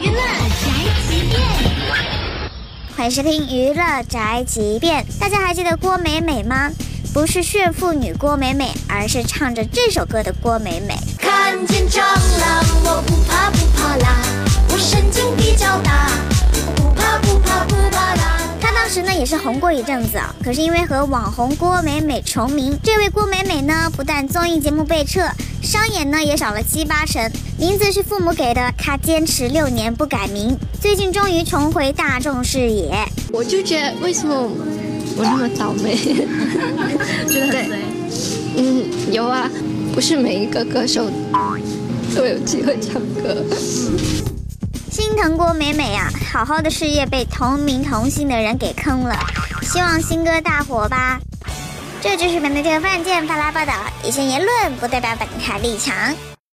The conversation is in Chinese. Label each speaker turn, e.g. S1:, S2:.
S1: 娱乐宅急便，
S2: 欢迎收听娱乐宅急便。大家还记得郭美美吗？不是炫富女郭美美，而是唱着这首歌的郭美美。
S1: 看见蟑螂我不怕不怕啦，我神经比较大，不怕不怕不怕啦。
S2: 她当时呢也是红过一阵子啊，可是因为和网红郭美美重名，这位郭美美呢不但综艺节目被撤，商演呢也少了七八成，名字是父母给的，他坚持六年不改名，最近终于重回大众视野。
S3: 我就觉得为什么我那么倒霉？
S4: 觉得很衰。
S3: 嗯，有啊，不是每一个歌手都有机会唱歌。
S2: 心疼郭美美啊，好好的事业被同名同姓的人给坑了，希望新歌大火吧。这就是本台这个犯贱发来报道，以上言论不代表本台立场。